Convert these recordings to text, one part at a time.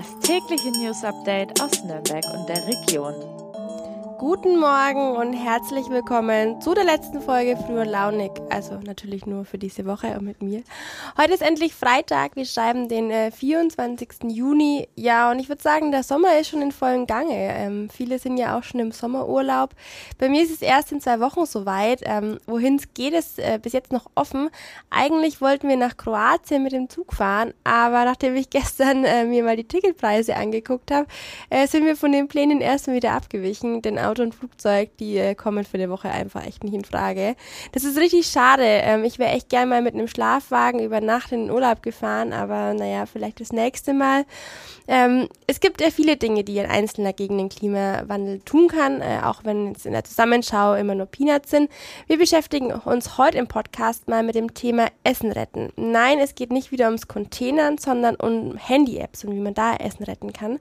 das tägliche News Update aus Nürnberg und der Region. Guten Morgen und herzlich willkommen zu der letzten Folge Früher Launig. Also natürlich nur für diese Woche und mit mir. Heute ist endlich Freitag. Wir schreiben den äh, 24. Juni. Ja, und ich würde sagen, der Sommer ist schon in vollen Gange. Ähm, viele sind ja auch schon im Sommerurlaub. Bei mir ist es erst in zwei Wochen soweit. Ähm, Wohin es geht, ist äh, bis jetzt noch offen. Eigentlich wollten wir nach Kroatien mit dem Zug fahren, aber nachdem ich gestern äh, mir mal die Ticketpreise angeguckt habe, äh, sind wir von den Plänen erstmal wieder abgewichen. Denn Auto und Flugzeug, die äh, kommen für eine Woche einfach echt nicht in Frage. Das ist richtig schade. Ähm, ich wäre echt gern mal mit einem Schlafwagen über Nacht in den Urlaub gefahren, aber naja, vielleicht das nächste Mal. Ähm, es gibt ja viele Dinge, die ein Einzelner gegen den Klimawandel tun kann, äh, auch wenn es in der Zusammenschau immer nur Peanuts sind. Wir beschäftigen uns heute im Podcast mal mit dem Thema Essen retten. Nein, es geht nicht wieder ums Containern, sondern um Handy-Apps und wie man da Essen retten kann.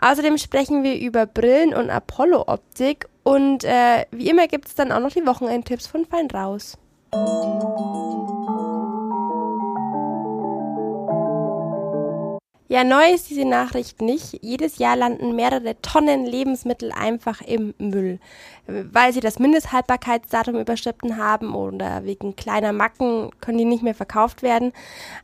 Außerdem sprechen wir über Brillen und Apollo-Optik und äh, wie immer gibt es dann auch noch die Wochenendtipps von Fein raus. Ja, neu ist diese Nachricht nicht. Jedes Jahr landen mehrere Tonnen Lebensmittel einfach im Müll, weil sie das Mindesthaltbarkeitsdatum überschritten haben oder wegen kleiner Macken können die nicht mehr verkauft werden.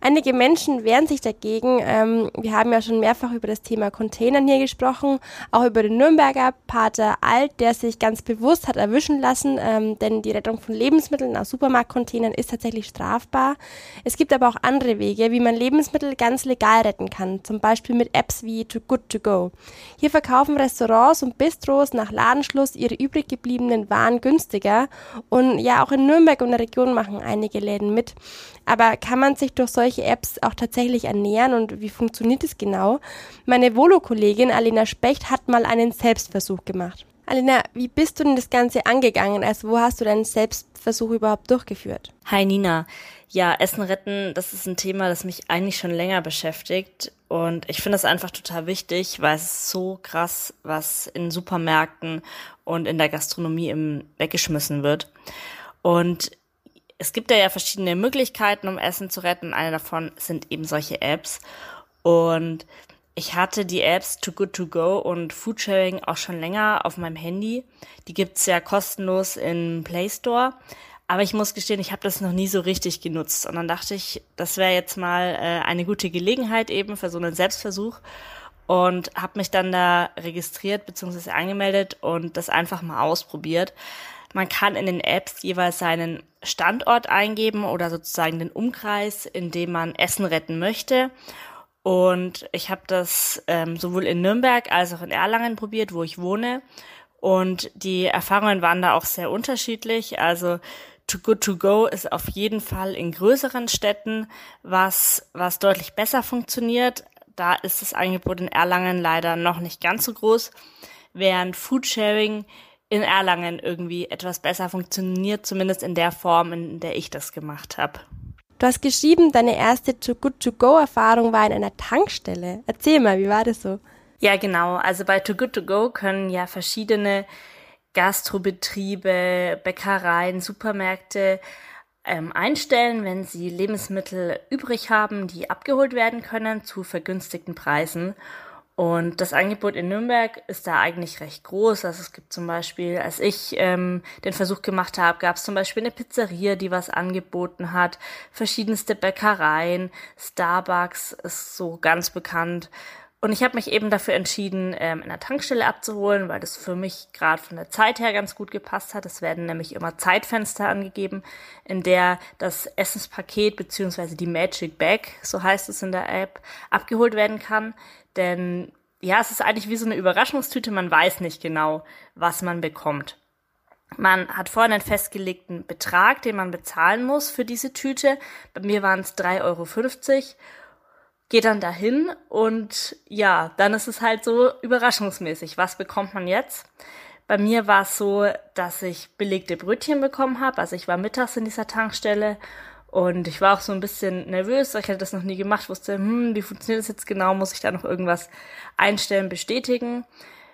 Einige Menschen wehren sich dagegen. Ähm, wir haben ja schon mehrfach über das Thema Containern hier gesprochen, auch über den Nürnberger Pater Alt, der sich ganz bewusst hat erwischen lassen, ähm, denn die Rettung von Lebensmitteln aus Supermarktcontainern ist tatsächlich strafbar. Es gibt aber auch andere Wege, wie man Lebensmittel ganz legal retten kann zum Beispiel mit Apps wie Too Good To Go. Hier verkaufen Restaurants und Bistros nach Ladenschluss ihre übrig gebliebenen Waren günstiger und ja, auch in Nürnberg und der Region machen einige Läden mit. Aber kann man sich durch solche Apps auch tatsächlich ernähren und wie funktioniert es genau? Meine Volo-Kollegin Alena Specht hat mal einen Selbstversuch gemacht. Alena, wie bist du denn das Ganze angegangen? Also wo hast du deinen Selbstversuch überhaupt durchgeführt? Hi Nina. Ja, Essen retten, das ist ein Thema, das mich eigentlich schon länger beschäftigt. Und ich finde es einfach total wichtig, weil es ist so krass, was in Supermärkten und in der Gastronomie im weggeschmissen wird. Und es gibt ja, verschiedene Möglichkeiten, um Essen zu retten. Eine davon sind eben solche Apps. Und ich hatte die Apps Too Good To Go und Foodsharing auch schon länger auf meinem Handy. Die gibt's ja kostenlos im Play Store. Aber ich muss gestehen, ich habe das noch nie so richtig genutzt. Und dann dachte ich, das wäre jetzt mal äh, eine gute Gelegenheit eben für so einen Selbstversuch. Und habe mich dann da registriert bzw. angemeldet und das einfach mal ausprobiert. Man kann in den Apps jeweils seinen Standort eingeben oder sozusagen den Umkreis, in dem man Essen retten möchte. Und ich habe das ähm, sowohl in Nürnberg als auch in Erlangen probiert, wo ich wohne. Und die Erfahrungen waren da auch sehr unterschiedlich. Also Too Good To Go ist auf jeden Fall in größeren Städten was, was deutlich besser funktioniert. Da ist das Angebot in Erlangen leider noch nicht ganz so groß, während Foodsharing in Erlangen irgendwie etwas besser funktioniert, zumindest in der Form, in der ich das gemacht habe. Du hast geschrieben, deine erste Too Good To Go Erfahrung war in einer Tankstelle. Erzähl mal, wie war das so? Ja, genau. Also bei Too Good To Go können ja verschiedene Gastrobetriebe, Bäckereien, Supermärkte ähm, einstellen, wenn sie Lebensmittel übrig haben, die abgeholt werden können zu vergünstigten Preisen. Und das Angebot in Nürnberg ist da eigentlich recht groß. Also es gibt zum Beispiel, als ich ähm, den Versuch gemacht habe, gab es zum Beispiel eine Pizzeria, die was angeboten hat, verschiedenste Bäckereien, Starbucks ist so ganz bekannt. Und ich habe mich eben dafür entschieden, ähm, in der Tankstelle abzuholen, weil das für mich gerade von der Zeit her ganz gut gepasst hat. Es werden nämlich immer Zeitfenster angegeben, in der das Essenspaket beziehungsweise die Magic Bag, so heißt es in der App, abgeholt werden kann. Denn ja, es ist eigentlich wie so eine Überraschungstüte. Man weiß nicht genau, was man bekommt. Man hat vorhin einen festgelegten Betrag, den man bezahlen muss für diese Tüte. Bei mir waren es 3,50 Euro. Geht dann dahin und ja, dann ist es halt so überraschungsmäßig. Was bekommt man jetzt? Bei mir war es so, dass ich belegte Brötchen bekommen habe. Also ich war mittags in dieser Tankstelle und ich war auch so ein bisschen nervös, weil ich hatte das noch nie gemacht, wusste, hm, wie funktioniert das jetzt genau? Muss ich da noch irgendwas einstellen, bestätigen?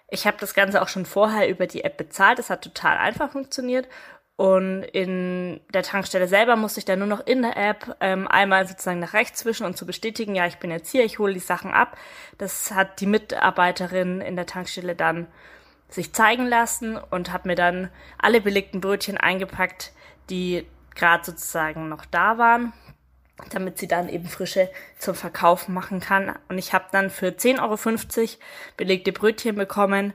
Ich habe das Ganze auch schon vorher über die App bezahlt. Es hat total einfach funktioniert. Und in der Tankstelle selber musste ich dann nur noch in der App ähm, einmal sozusagen nach rechts zwischen und zu bestätigen, ja, ich bin jetzt hier, ich hole die Sachen ab. Das hat die Mitarbeiterin in der Tankstelle dann sich zeigen lassen und habe mir dann alle belegten Brötchen eingepackt, die gerade sozusagen noch da waren, damit sie dann eben frische zum Verkauf machen kann. Und ich habe dann für 10,50 Euro belegte Brötchen bekommen,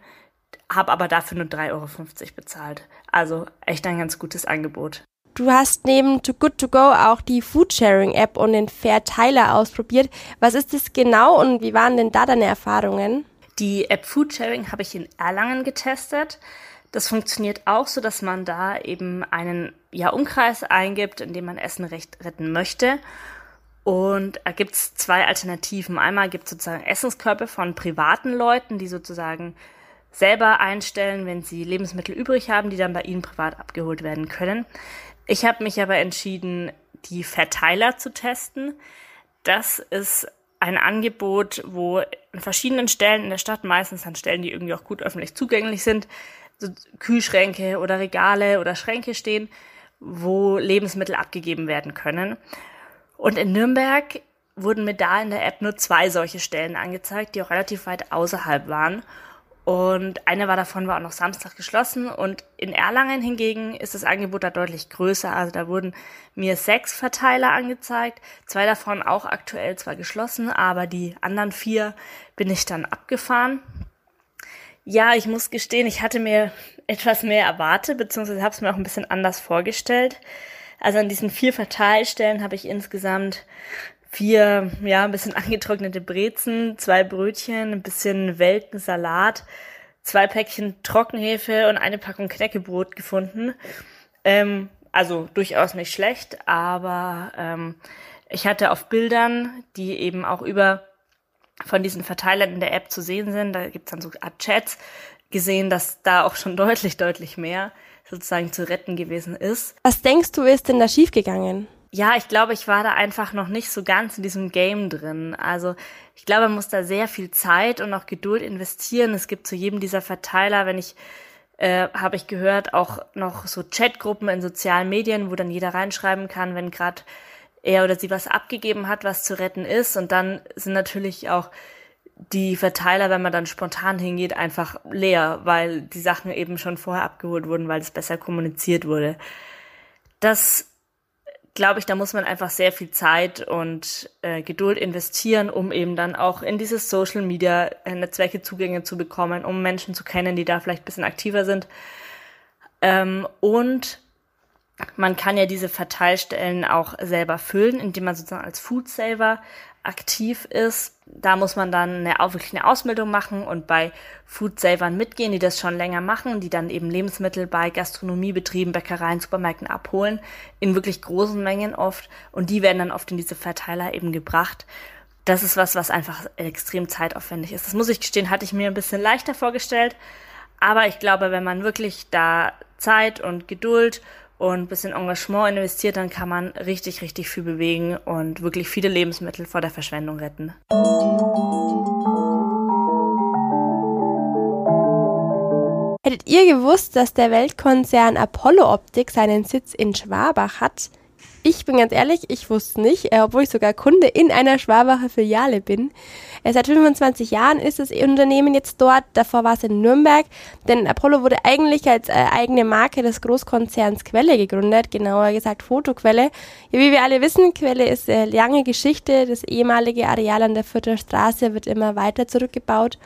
habe aber dafür nur 3,50 Euro bezahlt. Also echt ein ganz gutes Angebot. Du hast neben Too Good To Go auch die Foodsharing App und den Verteiler ausprobiert. Was ist das genau und wie waren denn da deine Erfahrungen? Die App Foodsharing habe ich in Erlangen getestet. Das funktioniert auch so, dass man da eben einen ja, Umkreis eingibt, in dem man Essen recht retten möchte. Und da gibt es zwei Alternativen. Einmal gibt es sozusagen Essenskörbe von privaten Leuten, die sozusagen selber einstellen, wenn sie Lebensmittel übrig haben, die dann bei ihnen privat abgeholt werden können. Ich habe mich aber entschieden, die Verteiler zu testen. Das ist ein Angebot, wo an verschiedenen Stellen in der Stadt, meistens an Stellen, die irgendwie auch gut öffentlich zugänglich sind, so Kühlschränke oder Regale oder Schränke stehen, wo Lebensmittel abgegeben werden können. Und in Nürnberg wurden mir da in der App nur zwei solche Stellen angezeigt, die auch relativ weit außerhalb waren. Und eine war davon war auch noch Samstag geschlossen. Und in Erlangen hingegen ist das Angebot da deutlich größer. Also da wurden mir sechs Verteiler angezeigt. Zwei davon auch aktuell zwar geschlossen, aber die anderen vier bin ich dann abgefahren. Ja, ich muss gestehen, ich hatte mir etwas mehr erwartet, beziehungsweise habe es mir auch ein bisschen anders vorgestellt. Also an diesen vier Verteilstellen habe ich insgesamt vier, ja, ein bisschen angetrocknete Brezen, zwei Brötchen, ein bisschen welken Salat, zwei Päckchen Trockenhefe und eine Packung Knäckebrot gefunden. Ähm, also durchaus nicht schlecht, aber ähm, ich hatte auf Bildern, die eben auch über von diesen Verteilern in der App zu sehen sind, da gibt's dann so Art Chats, gesehen, dass da auch schon deutlich, deutlich mehr sozusagen zu retten gewesen ist. Was denkst du, ist denn da schiefgegangen? Ja, ich glaube, ich war da einfach noch nicht so ganz in diesem Game drin. Also ich glaube, man muss da sehr viel Zeit und auch Geduld investieren. Es gibt zu jedem dieser Verteiler, wenn ich äh, habe ich gehört, auch noch so Chatgruppen in sozialen Medien, wo dann jeder reinschreiben kann, wenn gerade er oder sie was abgegeben hat, was zu retten ist. Und dann sind natürlich auch die Verteiler, wenn man dann spontan hingeht, einfach leer, weil die Sachen eben schon vorher abgeholt wurden, weil es besser kommuniziert wurde. Das glaube ich, da muss man einfach sehr viel Zeit und äh, Geduld investieren, um eben dann auch in dieses Social Media äh, Netzwerke Zugänge zu bekommen, um Menschen zu kennen, die da vielleicht ein bisschen aktiver sind. Ähm, und man kann ja diese Verteilstellen auch selber füllen, indem man sozusagen als Food Saver aktiv ist. Da muss man dann eine, wirklich eine Ausbildung machen und bei Foodsavern mitgehen, die das schon länger machen, die dann eben Lebensmittel bei Gastronomiebetrieben, Bäckereien, Supermärkten abholen, in wirklich großen Mengen oft. Und die werden dann oft in diese Verteiler eben gebracht. Das ist was, was einfach extrem zeitaufwendig ist. Das muss ich gestehen, hatte ich mir ein bisschen leichter vorgestellt. Aber ich glaube, wenn man wirklich da Zeit und Geduld und ein bisschen Engagement investiert, dann kann man richtig, richtig viel bewegen und wirklich viele Lebensmittel vor der Verschwendung retten. Hättet ihr gewusst, dass der Weltkonzern Apollo Optik seinen Sitz in Schwabach hat? Ich bin ganz ehrlich, ich wusste nicht, äh, obwohl ich sogar Kunde in einer Schwabacher Filiale bin. Äh, seit 25 Jahren ist das Unternehmen jetzt dort, davor war es in Nürnberg, denn Apollo wurde eigentlich als äh, eigene Marke des Großkonzerns Quelle gegründet, genauer gesagt Fotoquelle. Ja, wie wir alle wissen, Quelle ist äh, lange Geschichte, das ehemalige Areal an der Vierter Straße wird immer weiter zurückgebaut.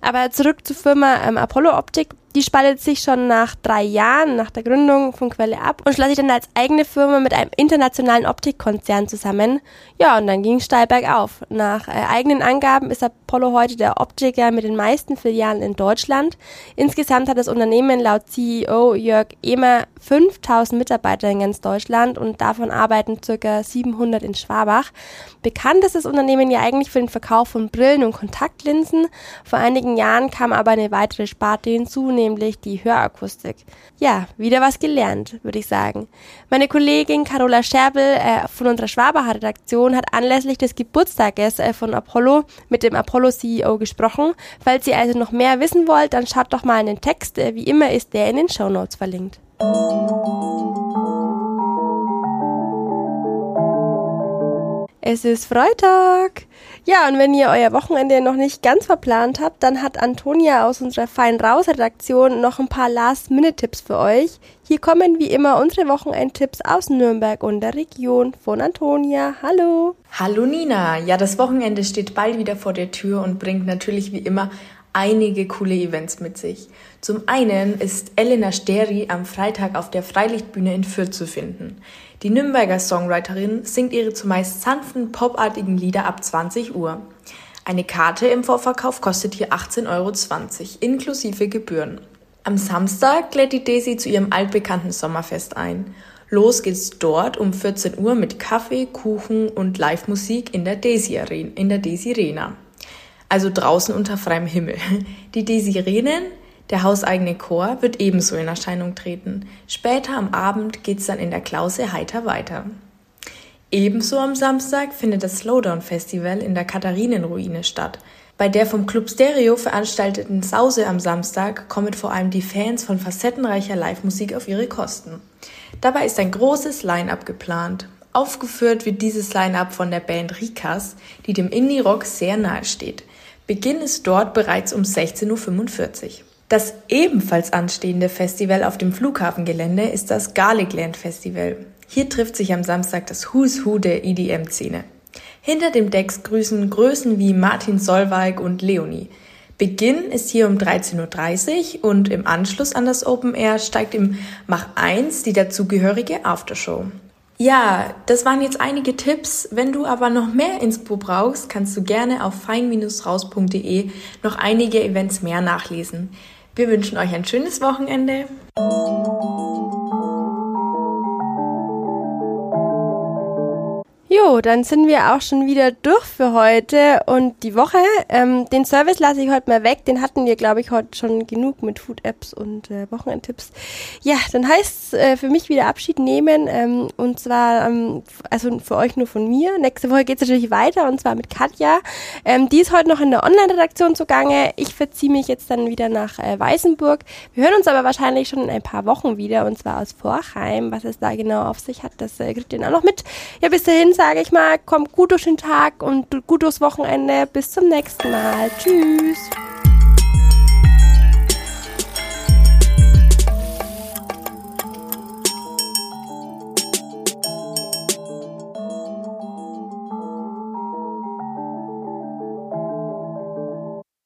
Aber zurück zur Firma ähm, Apollo Optik. Die spaltet sich schon nach drei Jahren nach der Gründung von Quelle ab und schloss sich dann als eigene Firma mit einem internationalen Optikkonzern zusammen. Ja, und dann ging es steil bergauf. Nach äh, eigenen Angaben ist Apollo heute der Optiker mit den meisten Filialen in Deutschland. Insgesamt hat das Unternehmen laut CEO Jörg Ehmer 5000 Mitarbeiter in ganz Deutschland und davon arbeiten ca. 700 in Schwabach. Bekannt ist das Unternehmen ja eigentlich für den Verkauf von Brillen und Kontaktlinsen. Vor einigen Jahren kam aber eine weitere Sparte hinzu, nämlich die Hörakustik. Ja, wieder was gelernt, würde ich sagen. Meine Kollegin Carola Scherbel äh, von unserer Schwabacher Redaktion hat anlässlich des Geburtstages äh, von Apollo mit dem Apollo-CEO gesprochen. Falls ihr also noch mehr wissen wollt, dann schaut doch mal in den Text. Äh, wie immer ist der in den Show Notes verlinkt. Es ist Freitag. Ja, und wenn ihr euer Wochenende noch nicht ganz verplant habt, dann hat Antonia aus unserer Fein Raus Redaktion noch ein paar Last-Minute-Tipps für euch. Hier kommen wie immer unsere Wochenendtipps aus Nürnberg und der Region von Antonia. Hallo. Hallo Nina. Ja, das Wochenende steht bald wieder vor der Tür und bringt natürlich wie immer einige coole Events mit sich. Zum einen ist Elena Steri am Freitag auf der Freilichtbühne in Fürth zu finden. Die Nürnberger Songwriterin singt ihre zumeist sanften, popartigen Lieder ab 20 Uhr. Eine Karte im Vorverkauf kostet hier 18,20 Euro, inklusive Gebühren. Am Samstag lädt die Daisy zu ihrem altbekannten Sommerfest ein. Los geht's dort um 14 Uhr mit Kaffee, Kuchen und Live-Musik in der Daisy Arena. Also draußen unter freiem Himmel. Die Desirenen der hauseigene Chor wird ebenso in Erscheinung treten. Später am Abend geht's dann in der Klause heiter weiter. Ebenso am Samstag findet das Slowdown Festival in der Katharinenruine statt. Bei der vom Club Stereo veranstalteten Sause am Samstag kommen vor allem die Fans von facettenreicher Live-Musik auf ihre Kosten. Dabei ist ein großes Line-up geplant. Aufgeführt wird dieses Line-up von der Band Rikas, die dem Indie-Rock sehr nahe steht. Beginn ist dort bereits um 16.45 Uhr. Das ebenfalls anstehende Festival auf dem Flughafengelände ist das Garlicland Festival. Hier trifft sich am Samstag das Who's Who der EDM-Szene. Hinter dem Decks grüßen Größen wie Martin Solveig und Leonie. Beginn ist hier um 13.30 Uhr und im Anschluss an das Open Air steigt im Mach 1 die dazugehörige Aftershow. Ja, das waren jetzt einige Tipps. Wenn du aber noch mehr Inspo brauchst, kannst du gerne auf fein-raus.de noch einige Events mehr nachlesen. Wir wünschen euch ein schönes Wochenende. Jo, dann sind wir auch schon wieder durch für heute und die Woche. Ähm, den Service lasse ich heute mal weg. Den hatten wir, glaube ich, heute schon genug mit Food-Apps und äh, Wochenendtipps. Ja, dann heißt es äh, für mich wieder Abschied nehmen ähm, und zwar, ähm, also für euch nur von mir. Nächste Woche geht es natürlich weiter und zwar mit Katja. Ähm, die ist heute noch in der Online-Redaktion zugange. Ich verziehe mich jetzt dann wieder nach äh, Weißenburg. Wir hören uns aber wahrscheinlich schon in ein paar Wochen wieder und zwar aus Vorheim. Was es da genau auf sich hat, das äh, kriegt ihr dann auch noch mit. Ja, bis dahin sage ich mal, kommt gut durch den Tag und gut durchs Wochenende. Bis zum nächsten Mal. Tschüss.